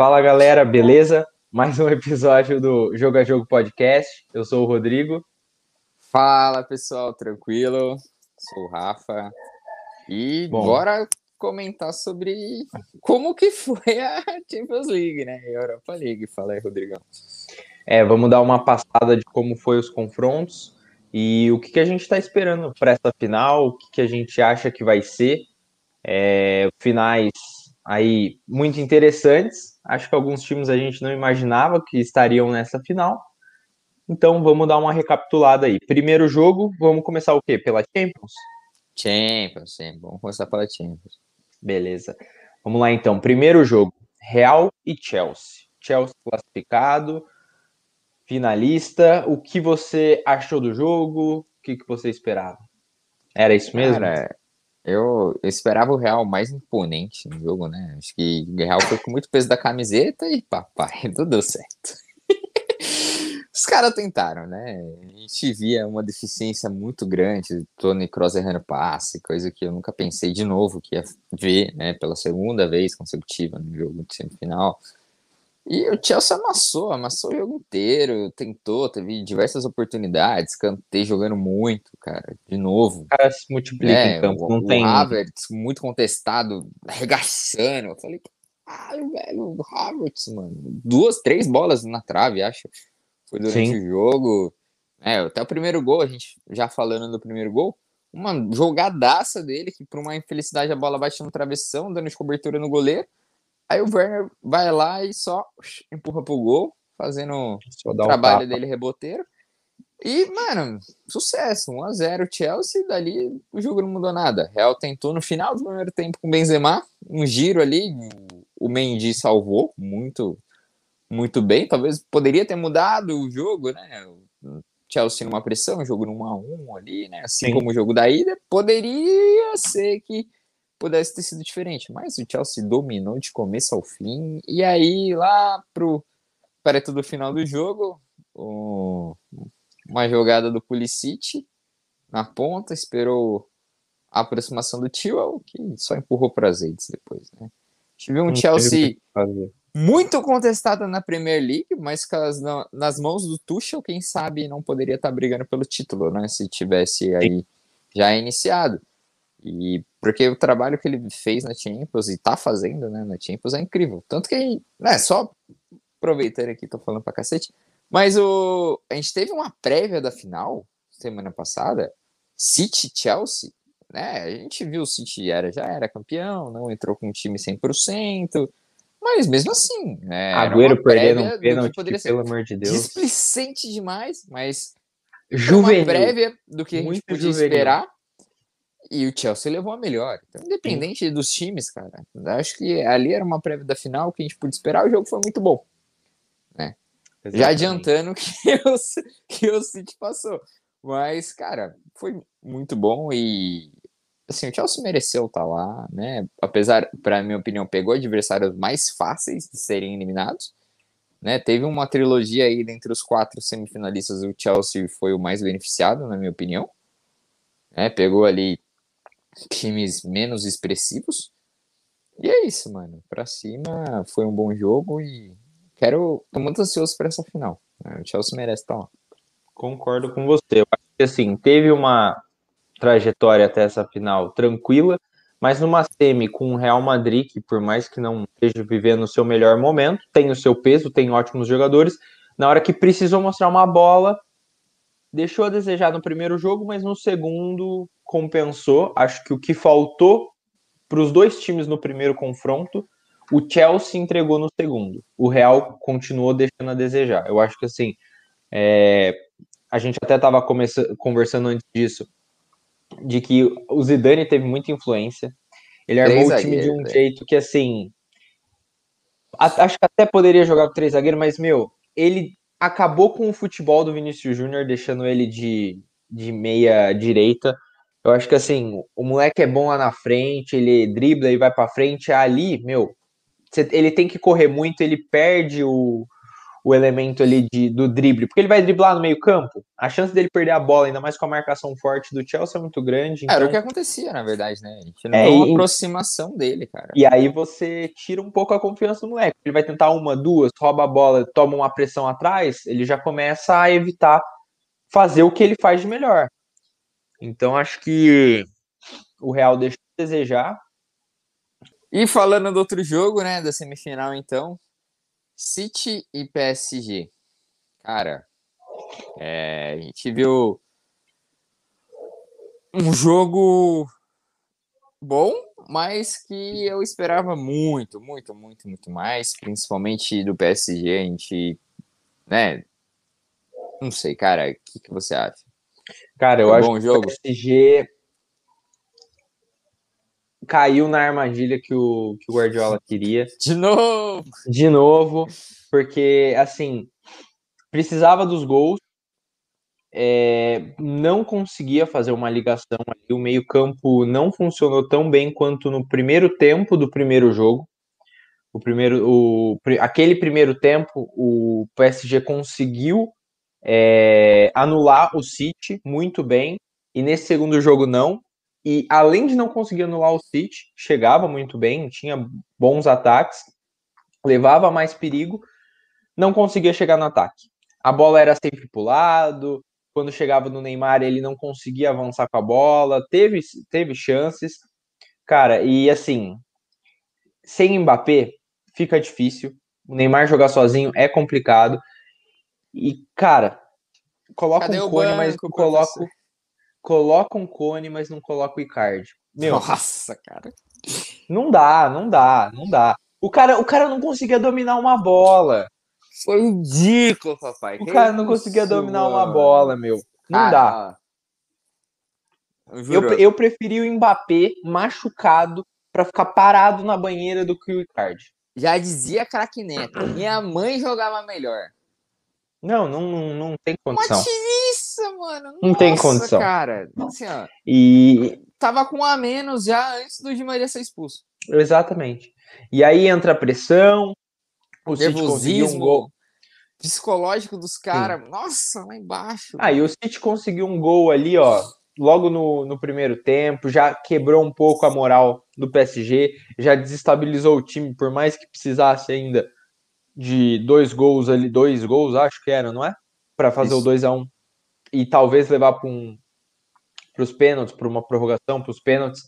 Fala galera, beleza? Mais um episódio do Jogo a Jogo Podcast. Eu sou o Rodrigo. Fala pessoal, tranquilo? Sou o Rafa. E Bom, bora comentar sobre como que foi a Champions League, né? A Europa League. Fala aí, Rodrigão. É, vamos dar uma passada de como foi os confrontos e o que, que a gente está esperando para essa final, o que, que a gente acha que vai ser. É, finais aí muito interessantes. Acho que alguns times a gente não imaginava que estariam nessa final. Então vamos dar uma recapitulada aí. Primeiro jogo, vamos começar o quê? Pela Champions? Champions, sim. Vamos começar pela Champions. Beleza. Vamos lá então. Primeiro jogo, Real e Chelsea. Chelsea classificado, finalista. O que você achou do jogo? O que, que você esperava? Era isso mesmo? Cara, eu, esperava o Real mais imponente no jogo, né? Acho que o Real foi com muito peso da camiseta e papai, tudo deu certo. Os caras tentaram, né? A gente via uma deficiência muito grande, Tony Kroos errando passe, coisa que eu nunca pensei de novo que ia ver, né? Pela segunda vez consecutiva no jogo de semifinal. E o Chelsea amassou, amassou o jogo inteiro, tentou, teve diversas oportunidades, cantei jogando muito, cara, de novo. O cara se multiplica é, em campo, não o tem... Havertz, muito contestado, arregaçando, eu falei, caralho, velho, o Havertz, mano, duas, três bolas na trave, acho, foi durante Sim. o jogo. É, até o primeiro gol, a gente já falando do primeiro gol, uma jogadaça dele, que por uma infelicidade a bola bate no travessão, dando de cobertura no goleiro, Aí o Werner vai lá e só empurra pro gol, fazendo o trabalho um dele reboteiro. E, mano, sucesso. 1x0 Chelsea, dali o jogo não mudou nada. Real tentou no final do primeiro tempo com o Benzema, um giro ali, o Mendy salvou muito muito bem. Talvez poderia ter mudado o jogo, né? O Chelsea numa pressão, o jogo no 1x1 ali, né? Assim Sim. como o jogo da ida, poderia ser que pudesse ter sido diferente, mas o Chelsea dominou de começo ao fim, e aí lá pro perto do final do jogo, o, uma jogada do Pulisic na ponta, esperou a aproximação do Tio, que só empurrou para as redes depois, né? Tive um Chelsea muito contestado na Premier League, mas nas mãos do Tuchel, quem sabe não poderia estar brigando pelo título, né? Se tivesse aí já iniciado. E porque o trabalho que ele fez na Champions e tá fazendo, né, na Champions é incrível. Tanto que, né, só aproveitando aqui, tô falando pra cacete, mas o a gente teve uma prévia da final semana passada, City Chelsea, né? A gente viu o City era já era campeão, não entrou com um time 100%, mas mesmo assim, né, Agüero perdendo um pênalti, pelo amor de Deus. Displicente demais, mas juvenil. uma prévia do que a gente podia juvenil. esperar e o Chelsea levou a melhor. Então, independente Sim. dos times, cara, acho que ali era uma prévia da final que a gente podia esperar. O jogo foi muito bom. Né? Já adiantando que o, que o City passou. Mas, cara, foi muito bom e assim, o Chelsea mereceu estar tá lá, né? Apesar, para minha opinião, pegou adversários mais fáceis de serem eliminados. Né? Teve uma trilogia aí dentre os quatro semifinalistas, o Chelsea foi o mais beneficiado, na minha opinião. Né? Pegou ali times menos expressivos. E é isso, mano. Pra cima foi um bom jogo e quero. tô muito ansioso para essa final. Né? O Chelsea merece estar lá. Concordo com você. Eu acho que assim, teve uma trajetória até essa final tranquila, mas numa semi com o Real Madrid, que por mais que não esteja vivendo o seu melhor momento, tem o seu peso, tem ótimos jogadores. Na hora que precisou mostrar uma bola, deixou a desejar no primeiro jogo, mas no segundo compensou. Acho que o que faltou para os dois times no primeiro confronto, o Chelsea entregou no segundo. O Real continuou deixando a desejar. Eu acho que assim, é, a gente até estava conversando antes disso, de que o Zidane teve muita influência. Ele armou o time de um né? jeito que assim. Acho que até poderia jogar com três zagueiros, mas, meu, ele acabou com o futebol do Vinícius Júnior, deixando ele de, de meia direita. Eu acho que assim, o moleque é bom lá na frente, ele dribla e vai para frente. Ali, meu, ele tem que correr muito, ele perde o, o elemento ali de, do drible, porque ele vai driblar no meio campo, a chance dele perder a bola, ainda mais com a marcação forte do Chelsea, é muito grande. Então... Era o então que acontecia, na verdade, né? A gente não é, uma e... aproximação dele, cara. E aí você tira um pouco a confiança do moleque. Ele vai tentar uma, duas, rouba a bola, toma uma pressão atrás, ele já começa a evitar fazer o que ele faz de melhor. Então acho que o Real deixa de desejar. E falando do outro jogo, né, da semifinal, então, City e PSG. Cara, é, a gente viu um jogo bom, mas que eu esperava muito, muito, muito, muito mais, principalmente do PSG. A gente, né? Não sei, cara, o que, que você acha? Cara, eu Foi acho que jogo? o PSG caiu na armadilha que o, que o Guardiola queria. De novo! De novo, porque, assim, precisava dos gols, é, não conseguia fazer uma ligação ali, o meio-campo não funcionou tão bem quanto no primeiro tempo do primeiro jogo. O primeiro, o, aquele primeiro tempo, o PSG conseguiu é, anular o City muito bem, e nesse segundo jogo não. E além de não conseguir anular o City, chegava muito bem, tinha bons ataques, levava mais perigo, não conseguia chegar no ataque. A bola era sempre pro lado, quando chegava no Neymar ele não conseguia avançar com a bola, teve, teve chances. Cara, e assim, sem Mbappé fica difícil. O Neymar jogar sozinho é complicado. E, cara, coloca Cadê um cone, mas coloca, coloca um cone, mas não coloca o Icardi. Meu, Nossa, cara. Não dá, não dá, não dá. O cara, o cara não conseguia dominar uma bola. Foi ridículo, papai. O que cara não conseguia dominar uma bola, meu. Não ah, dá. Eu, eu preferi o Mbappé machucado para ficar parado na banheira do que o Icardi. Já dizia craque Neto. Minha mãe jogava melhor. Não, não, não, não tem condição. Uma tiriça, mano. Não Nossa, tem condição. cara. Assim, ó, e... Tava com um a menos já antes do Di Maria ser expulso. Exatamente. E aí entra a pressão, o City conseguiu um gol. Psicológico dos caras. Nossa, lá embaixo. Ah, e o City conseguiu um gol ali, ó. Logo no, no primeiro tempo, já quebrou um pouco a moral do PSG, já desestabilizou o time, por mais que precisasse ainda de dois gols ali, dois gols, acho que era, não é? Para fazer Isso. o 2 a 1 um, e talvez levar para um, os pênaltis, para uma prorrogação, para os pênaltis.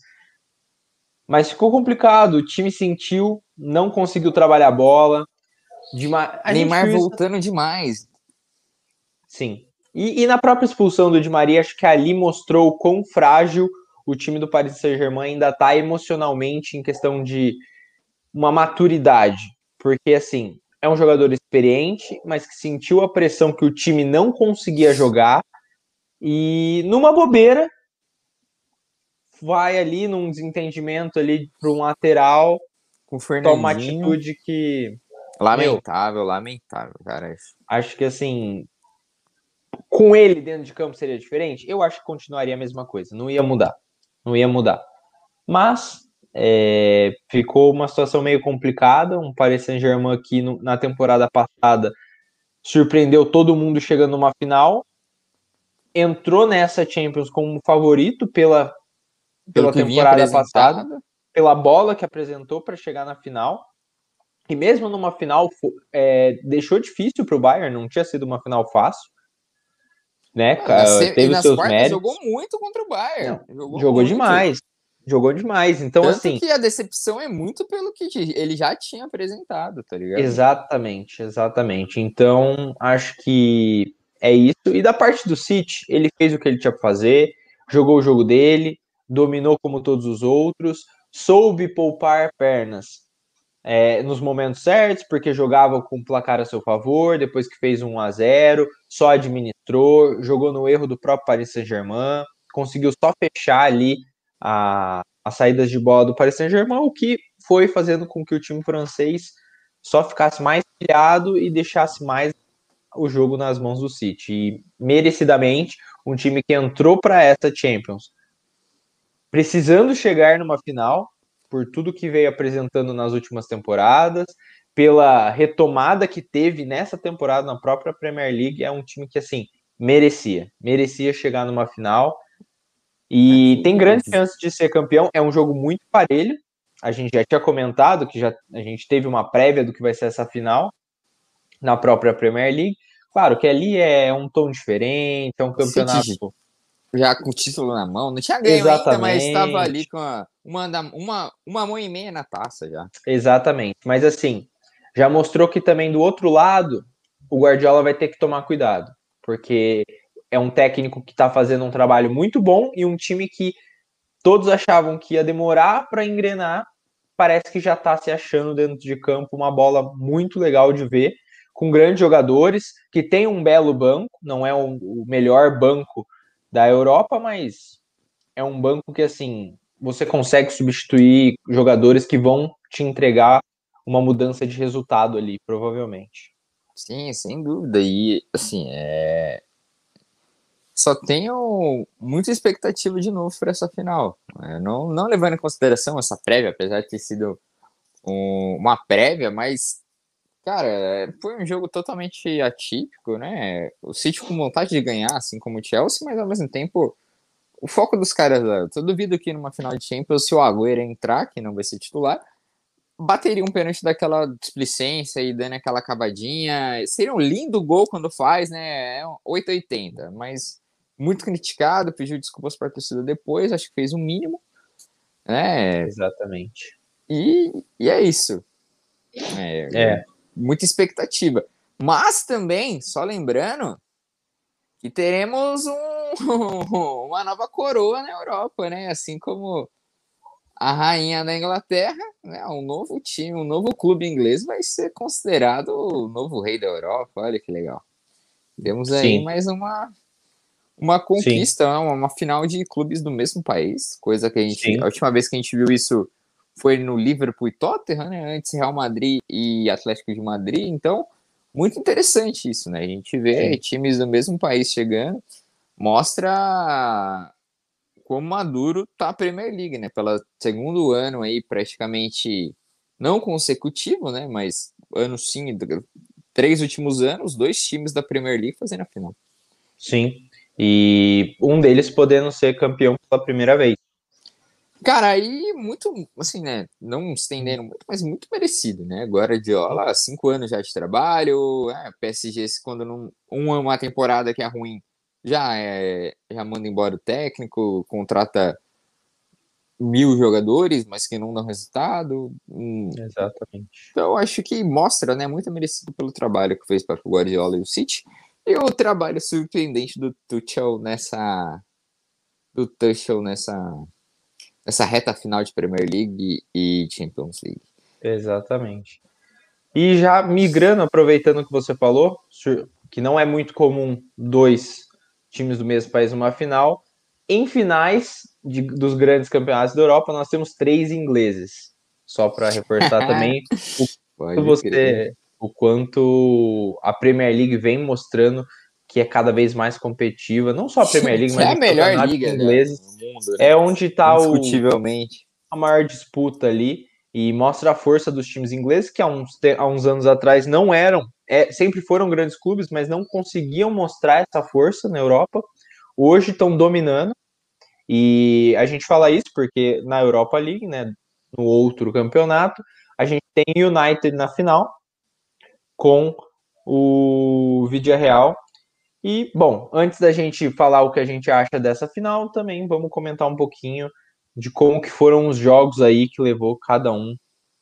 Mas ficou complicado, o time sentiu, não conseguiu trabalhar a bola. Dima... A Neymar voltando demais. Sim. E, e, na própria expulsão do Di Maria, acho que ali mostrou o quão frágil o time do Paris Saint-Germain ainda está emocionalmente em questão de uma maturidade. Porque, assim, é um jogador experiente, mas que sentiu a pressão que o time não conseguia jogar e numa bobeira vai ali num desentendimento ali para um lateral com toma uma atitude que lamentável, meu, lamentável, cara. Acho que assim, com ele dentro de campo seria diferente. Eu acho que continuaria a mesma coisa, não ia mudar, não ia mudar. Mas é, ficou uma situação meio complicada. Um Paris Saint-Germain que no, na temporada passada surpreendeu todo mundo chegando numa final. Entrou nessa Champions como favorito pela, pela temporada passada, pela bola que apresentou para chegar na final. E mesmo numa final, é, deixou difícil para o Bayern, não tinha sido uma final fácil. Né, cara, teve seus méritos. Jogou muito contra o Bayern. Não, jogou, jogou demais. Jogou demais. Então, Tanto assim. que a decepção é muito pelo que ele já tinha apresentado, tá ligado? Exatamente, exatamente. Então, acho que é isso. E da parte do City, ele fez o que ele tinha que fazer, jogou o jogo dele, dominou como todos os outros, soube poupar pernas é, nos momentos certos, porque jogava com o placar a seu favor, depois que fez 1 a 0 só administrou, jogou no erro do próprio Paris Saint-Germain, conseguiu só fechar ali a, as saídas de bola do Paris Saint-Germain, o que foi fazendo com que o time francês só ficasse mais pilhado e deixasse mais o jogo nas mãos do City. E merecidamente, um time que entrou para essa Champions precisando chegar numa final, por tudo que veio apresentando nas últimas temporadas, pela retomada que teve nessa temporada na própria Premier League, é um time que, assim, merecia. Merecia chegar numa final. E tem grande chance de ser campeão. É um jogo muito parelho. A gente já tinha comentado que já, a gente teve uma prévia do que vai ser essa final na própria Premier League. Claro que ali é um tom diferente, é um campeonato. Já com o título na mão, não tinha ganho Exatamente. ainda, mas estava ali com uma, uma, uma mão e meia na taça já. Exatamente, mas assim, já mostrou que também do outro lado, o Guardiola vai ter que tomar cuidado, porque é um técnico que está fazendo um trabalho muito bom e um time que todos achavam que ia demorar para engrenar, parece que já está se achando dentro de campo uma bola muito legal de ver, com grandes jogadores, que tem um belo banco, não é um, o melhor banco da Europa, mas é um banco que assim você consegue substituir jogadores que vão te entregar uma mudança de resultado ali, provavelmente. Sim, sem dúvida. E assim, é... só tenho muita expectativa de novo para essa final. É, não, não levando em consideração essa prévia, apesar de ter sido um, uma prévia, mas Cara, foi um jogo totalmente atípico, né? O City com vontade de ganhar, assim como o Chelsea, mas ao mesmo tempo, o foco dos caras, eu duvido que numa final de Champions, se o Agüero entrar, que não vai ser titular, bateria um pênalti daquela displicência e dando aquela acabadinha. Seria um lindo gol quando faz, né? É 880, mas muito criticado, pediu desculpas para a torcida depois, acho que fez o mínimo. Né? Exatamente. E, e é isso. É, é muita expectativa. Mas também, só lembrando, que teremos um, uma nova coroa na Europa, né? Assim como a rainha da Inglaterra, né? Um novo time, um novo clube inglês vai ser considerado o novo rei da Europa. Olha que legal. Temos aí Sim. mais uma uma conquista, uma, uma, final de clubes do mesmo país, coisa que a gente Sim. a última vez que a gente viu isso foi no Liverpool e Tottenham, né? Antes Real Madrid e Atlético de Madrid. Então, muito interessante isso, né? A gente vê Sim. times do mesmo país chegando, mostra como maduro tá a Premier League, né? Pelo segundo ano aí, praticamente não consecutivo, né? Mas ano sim, três últimos anos, dois times da Premier League fazendo a final. Sim, e um deles podendo ser campeão pela primeira vez. Cara, aí muito, assim, né? Não estendendo muito, mas muito merecido, né? Guardiola, cinco anos já de trabalho, é, PSG, quando não, uma temporada que é ruim, já, é, já manda embora o técnico, contrata mil jogadores, mas que não dão resultado. Hum. Exatamente. Então, acho que mostra, né? Muito merecido pelo trabalho que fez para o Guardiola e o City. E o trabalho surpreendente do Tuchel nessa. Do Tuchel nessa essa reta final de Premier League e Champions League. Exatamente. E já migrando, aproveitando o que você falou, que não é muito comum dois times do mesmo país numa final, em finais de, dos grandes campeonatos da Europa, nós temos três ingleses. Só para reforçar também o quanto você, o quanto a Premier League vem mostrando que é cada vez mais competitiva, não só a Premier League, mas é a melhor liga ingleses, né, mundo, né? é onde está Indiscutivelmente. a maior disputa ali e mostra a força dos times ingleses que há uns, há uns anos atrás não eram, é, sempre foram grandes clubes, mas não conseguiam mostrar essa força na Europa. Hoje estão dominando e a gente fala isso porque na Europa League, né, no outro campeonato, a gente tem United na final com o Vidia Real e, bom, antes da gente falar o que a gente acha dessa final, também vamos comentar um pouquinho de como que foram os jogos aí que levou cada um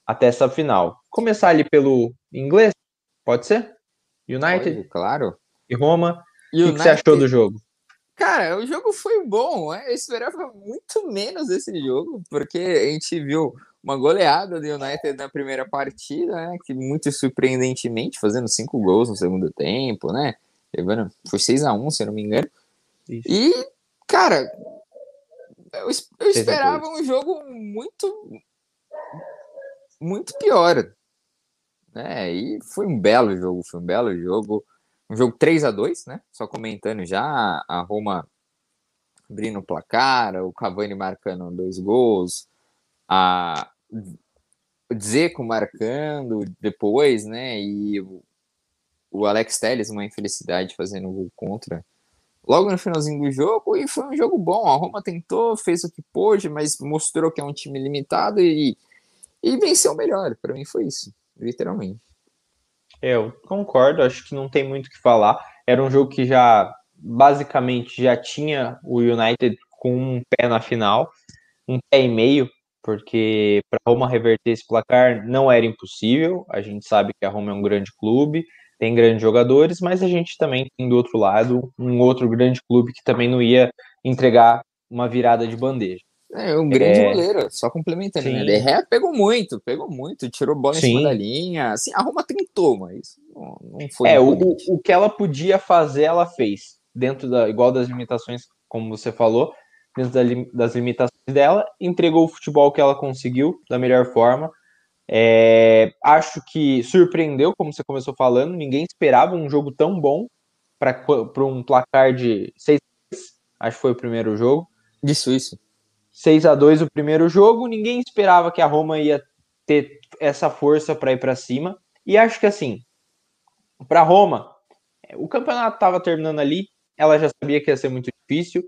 até essa final. Começar ali pelo inglês, pode ser? United? Pode, claro. E Roma. United... O que você achou do jogo? Cara, o jogo foi bom, né? Eu esperava muito menos esse jogo, porque a gente viu uma goleada do United na primeira partida, né? Que muito surpreendentemente, fazendo cinco gols no segundo tempo, né? Levando, foi 6x1, se eu não me engano. Isso. E, cara, eu, eu esperava um jogo muito. Muito pior. Né? E foi um belo jogo, foi um belo jogo. Um jogo 3 a 2 né? Só comentando já, a Roma abrindo o placar, o Cavani marcando dois gols, a Dzeko marcando depois, né? E o, o Alex Telles, uma infelicidade, fazendo o gol contra. Logo no finalzinho do jogo, e foi um jogo bom. A Roma tentou, fez o que pôde, mas mostrou que é um time limitado e, e venceu melhor. Para mim foi isso, literalmente. É, eu concordo, acho que não tem muito o que falar. Era um jogo que já basicamente já tinha o United com um pé na final, um pé e meio, porque para Roma reverter esse placar não era impossível. A gente sabe que a Roma é um grande clube, tem grandes jogadores, mas a gente também tem do outro lado um outro grande clube que também não ia entregar uma virada de bandeja. É, um grande é... goleiro, só complementando, né? De Ré pegou muito, pegou muito, tirou bola Sim. em cima da linha. Assim, a Roma tentou, mas não, não foi. É, o, o que ela podia fazer, ela fez. Dentro da, igual das limitações, como você falou, dentro da, das limitações dela, entregou o futebol que ela conseguiu da melhor forma. É, acho que surpreendeu, como você começou falando, ninguém esperava um jogo tão bom para um placar de 6 acho que foi o primeiro jogo. Isso, isso. 6 a 2 o primeiro jogo, ninguém esperava que a Roma ia ter essa força para ir para cima. E acho que assim, para Roma, o campeonato estava terminando ali, ela já sabia que ia ser muito difícil.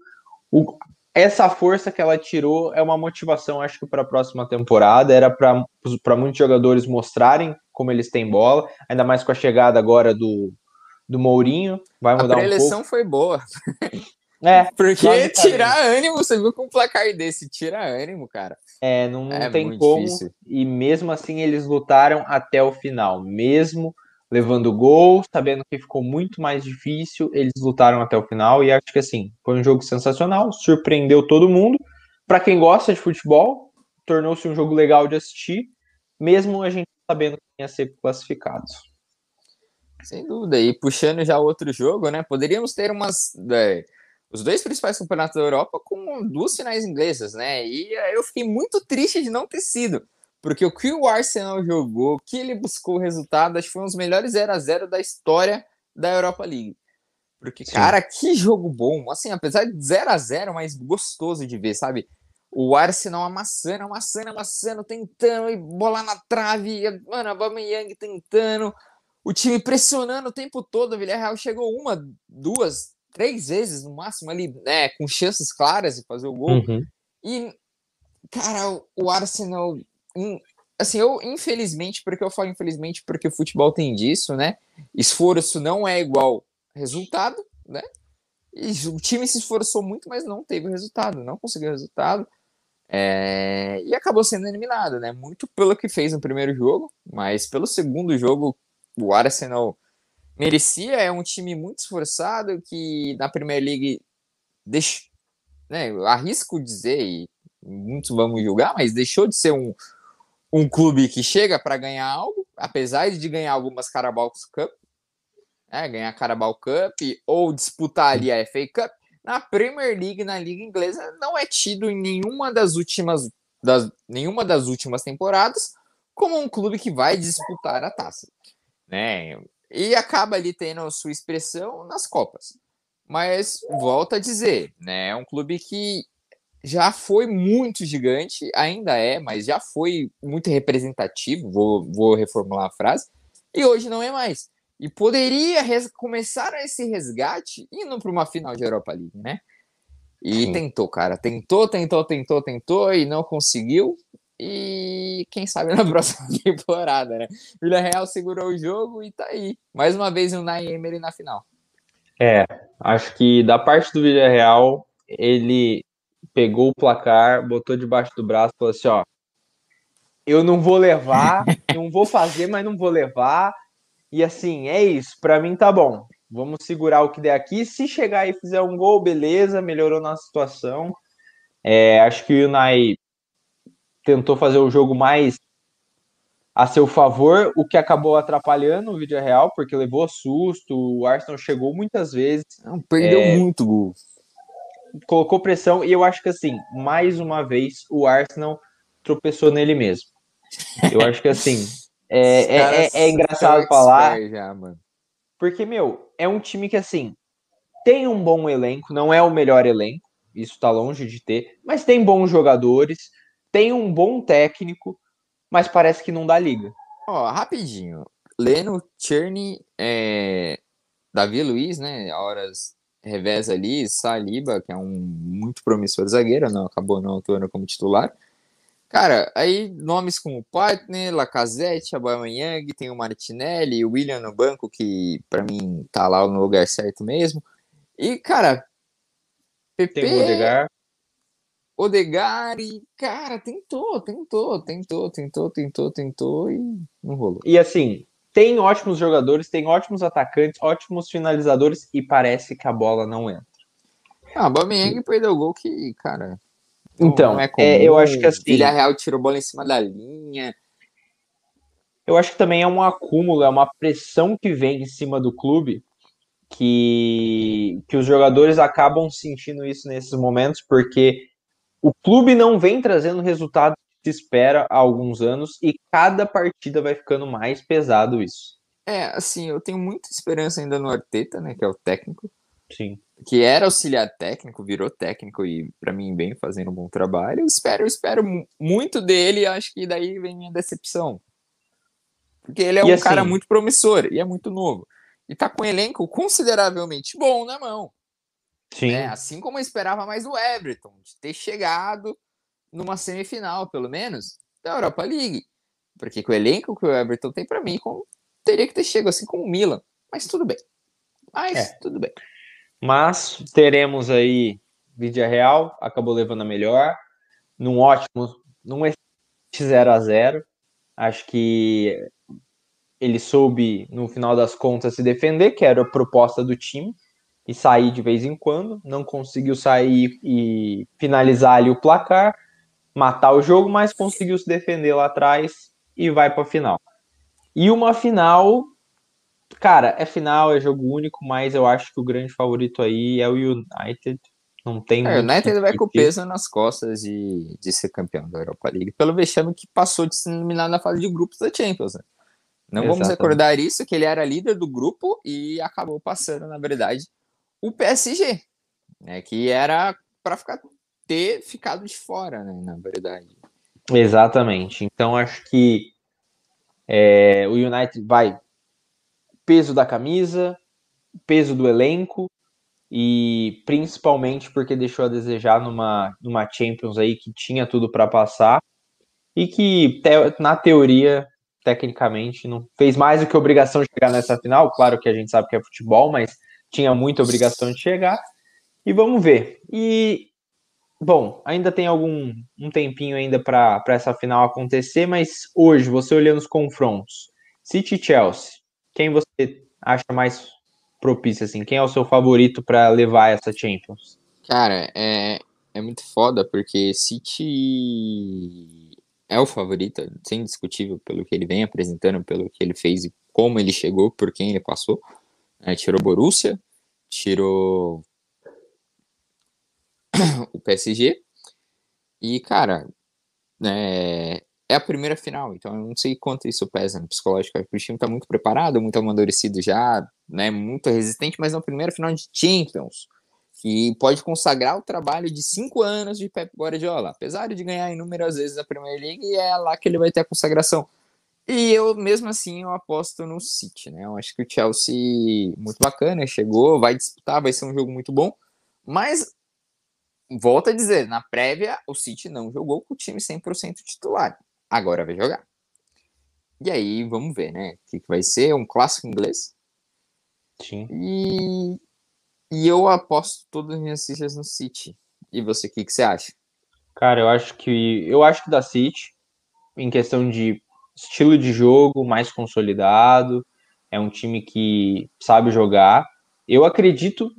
O, essa força que ela tirou é uma motivação, acho que para a próxima temporada. Era para muitos jogadores mostrarem como eles têm bola, ainda mais com a chegada agora do, do Mourinho. Vai mudar a um pouco. foi boa. É, porque tirar ânimo, você viu com um placar desse, tira ânimo, cara. É, não, não é tem como. Difícil. E mesmo assim eles lutaram até o final, mesmo levando gol, sabendo que ficou muito mais difícil, eles lutaram até o final e acho que assim, foi um jogo sensacional, surpreendeu todo mundo. Para quem gosta de futebol, tornou-se um jogo legal de assistir, mesmo a gente sabendo que ia ser classificado. Sem dúvida. E puxando já outro jogo, né? Poderíamos ter umas. É, os dois principais campeonatos da Europa com duas finais inglesas, né? E eu fiquei muito triste de não ter sido. Porque o que o Arsenal jogou, o que ele buscou o resultado, acho que foi um dos melhores 0 a 0 da história da Europa League. Porque, Sim. cara, que jogo bom. Assim, apesar de 0 a 0 mas gostoso de ver, sabe? O Arsenal amassando, amassando, amassando, tentando, e bola na trave, e, mano, a Bameyang tentando, o time pressionando o tempo todo, o Villarreal chegou uma, duas, três vezes no máximo ali, né, com chances claras de fazer o gol. Uhum. E, cara, o Arsenal assim, eu infelizmente, porque eu falo infelizmente porque o futebol tem disso, né? Esforço não é igual resultado, né? E o time se esforçou muito, mas não teve resultado, não conseguiu resultado. É... E acabou sendo eliminado, né? Muito pelo que fez no primeiro jogo, mas pelo segundo jogo, o Arsenal merecia. É um time muito esforçado que na Premier League deixa, né? arrisco dizer, e muitos vamos julgar, mas deixou de ser um, um clube que chega para ganhar algo, apesar de ganhar algumas Carabao Cup, né, ganhar Carabao Cup ou disputar ali a FA Cup, na Premier League, na Liga Inglesa, não é tido em nenhuma das últimas, das, nenhuma das últimas temporadas como um clube que vai disputar a taça. Né? E acaba ali tendo sua expressão nas Copas. Mas volta a dizer, né? É um clube que já foi muito gigante, ainda é, mas já foi muito representativo, vou, vou reformular a frase, e hoje não é mais. E poderia começar esse resgate indo para uma final de Europa League, né? E Sim. tentou, cara, tentou, tentou, tentou, tentou e não conseguiu. E quem sabe na próxima temporada, né? Vila Real segurou o jogo e tá aí. Mais uma vez o Nay Emery na final. É, acho que da parte do Vila Real, ele pegou o placar, botou debaixo do braço e falou assim: ó, eu não vou levar, não vou fazer, mas não vou levar. E assim, é isso, para mim tá bom. Vamos segurar o que der aqui. Se chegar e fizer um gol, beleza, melhorou nossa situação. É, acho que o Unai tentou fazer o jogo mais a seu favor, o que acabou atrapalhando o vídeo real, porque levou susto, o Arsenal chegou muitas vezes. Não, perdeu é, muito gol colocou pressão e eu acho que assim, mais uma vez o Arsenal tropeçou nele mesmo. Eu acho que assim, é, é, é, é, engraçado falar. Já, porque, meu, é um time que assim tem um bom elenco, não é o melhor elenco, isso tá longe de ter, mas tem bons jogadores, tem um bom técnico, mas parece que não dá liga. Ó, rapidinho. Leno, Cherney, é... Davi Luiz, né? Horas reveza ali, Saliba, que é um muito promissor zagueiro, não acabou não atuando como titular. Cara, aí nomes como Partner, Lacazette, Aubameyang, tem o Martinelli, o William no banco, que para mim tá lá no lugar certo mesmo. E, cara, PP... Tem o Odegar. Odegar e, cara, tentou, tentou, tentou, tentou, tentou, tentou e não rolou. E assim, tem ótimos jogadores, tem ótimos atacantes, ótimos finalizadores e parece que a bola não entra. Ah, o Aubameyang perdeu o gol que, cara. Então, é, é eu acho que assim. Villarreal tirou bola em cima da linha. Eu acho que também é um acúmulo, é uma pressão que vem em cima do clube que, que os jogadores acabam sentindo isso nesses momentos, porque o clube não vem trazendo resultado se espera há alguns anos e cada partida vai ficando mais pesado isso. É, assim, eu tenho muita esperança ainda no Arteta, né, que é o técnico. Sim. Que era auxiliar técnico, virou técnico e para mim bem fazendo um bom trabalho. Eu espero, eu espero muito dele e acho que daí vem minha decepção. Porque ele é e um assim, cara muito promissor e é muito novo. E tá com um elenco consideravelmente bom na mão. Sim. É, assim como eu esperava mais do Everton, de ter chegado numa semifinal, pelo menos, da Europa League. Porque com o elenco que o Everton tem, para mim, teria que ter chegado assim com o Milan. Mas tudo bem. Mas é. tudo bem. Mas teremos aí Vídea Real, acabou levando a melhor, num ótimo, num 0 a 0 Acho que ele soube, no final das contas, se defender, que era a proposta do time, e sair de vez em quando. Não conseguiu sair e finalizar ali o placar matar o jogo, mas conseguiu se defender lá atrás e vai para a final. E uma final, cara, é final, é jogo único, mas eu acho que o grande favorito aí é o United. Não tem. É, o United vai com o peso nas costas de, de ser campeão da Europa League, pelo vexame que passou de se eliminar na fase de grupos da Champions. Né? Não Exatamente. vamos recordar isso, que ele era líder do grupo e acabou passando, na verdade, o PSG, né, que era para ficar ter ficado de fora, né, na verdade. Exatamente. Então acho que é, o United vai peso da camisa, peso do elenco e principalmente porque deixou a desejar numa, numa Champions aí que tinha tudo para passar e que na teoria tecnicamente não fez mais do que obrigação de chegar nessa final. Claro que a gente sabe que é futebol, mas tinha muita obrigação de chegar. E vamos ver. E Bom, ainda tem algum um tempinho ainda para essa final acontecer, mas hoje, você olhando os confrontos, City e Chelsea, quem você acha mais propício, assim? Quem é o seu favorito para levar essa Champions? Cara, é, é muito foda, porque City é o favorito, sem discutível, pelo que ele vem apresentando, pelo que ele fez e como ele chegou, por quem ele passou. É, tirou Borussia, tirou o PSG. E, cara, é, é a primeira final, então eu não sei quanto isso pesa no psicológico. O time tá muito preparado, muito amadurecido já, né, muito resistente, mas na primeira final de Champions, que pode consagrar o trabalho de cinco anos de Pep Guardiola. Apesar de ganhar inúmeras vezes a Premier League, é lá que ele vai ter a consagração. E eu, mesmo assim, eu aposto no City, né? Eu acho que o Chelsea, muito bacana, chegou, vai disputar, vai ser um jogo muito bom. Mas volto a dizer, na prévia, o City não jogou com o time 100% titular. Agora vai jogar. E aí, vamos ver, né? O que, que vai ser? Um clássico inglês. Sim. E, e eu aposto todas as minhas fichas no City. E você, o que, que você acha? Cara, eu acho que eu acho que da City, em questão de estilo de jogo mais consolidado, é um time que sabe jogar. Eu acredito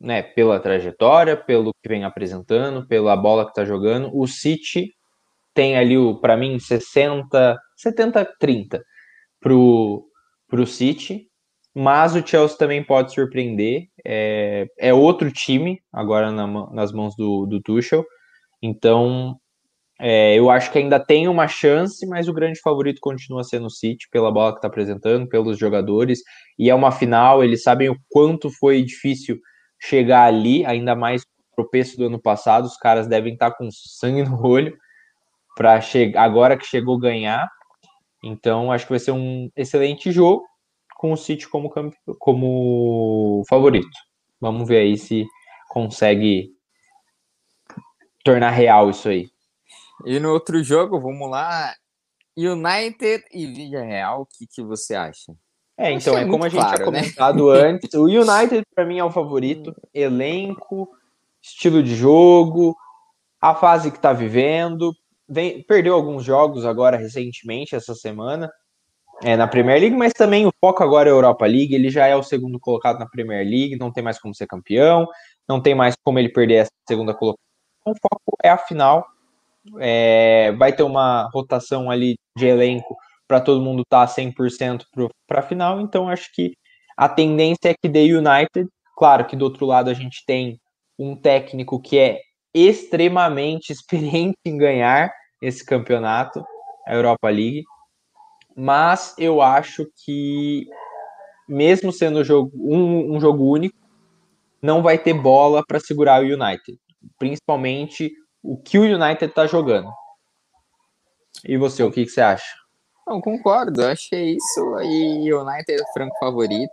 né, pela trajetória, pelo que vem apresentando, pela bola que está jogando, o City tem ali o para mim 60, 70 30 pro pro City, mas o Chelsea também pode surpreender. É, é outro time agora na, nas mãos do, do Tuchel. Então, é, eu acho que ainda tem uma chance, mas o grande favorito continua sendo o City, pela bola que está apresentando, pelos jogadores. E é uma final, eles sabem o quanto foi difícil chegar ali, ainda mais tropeço do ano passado, os caras devem estar com sangue no olho para chegar agora que chegou ganhar. Então, acho que vai ser um excelente jogo com o City como, como favorito. Vamos ver aí se consegue tornar real isso aí. E no outro jogo, vamos lá, United e Villa Real, o que, que você acha? É, então, é, é como a gente claro, tinha né? comentado né? antes, o United para mim é o favorito, elenco, estilo de jogo, a fase que está vivendo, vem, perdeu alguns jogos agora recentemente, essa semana, é, na Premier League, mas também o foco agora é a Europa League, ele já é o segundo colocado na Premier League, não tem mais como ser campeão, não tem mais como ele perder essa segunda colocação, então, o foco é a final, é, vai ter uma rotação ali de elenco para todo mundo estar tá 100% para a final, então acho que a tendência é que dê United, claro que do outro lado a gente tem um técnico que é extremamente experiente em ganhar esse campeonato, a Europa League, mas eu acho que mesmo sendo um jogo, um, um jogo único, não vai ter bola para segurar o United, principalmente o que o United está jogando. E você, o que, que você acha? Não, concordo, é isso. E United é franco favorito.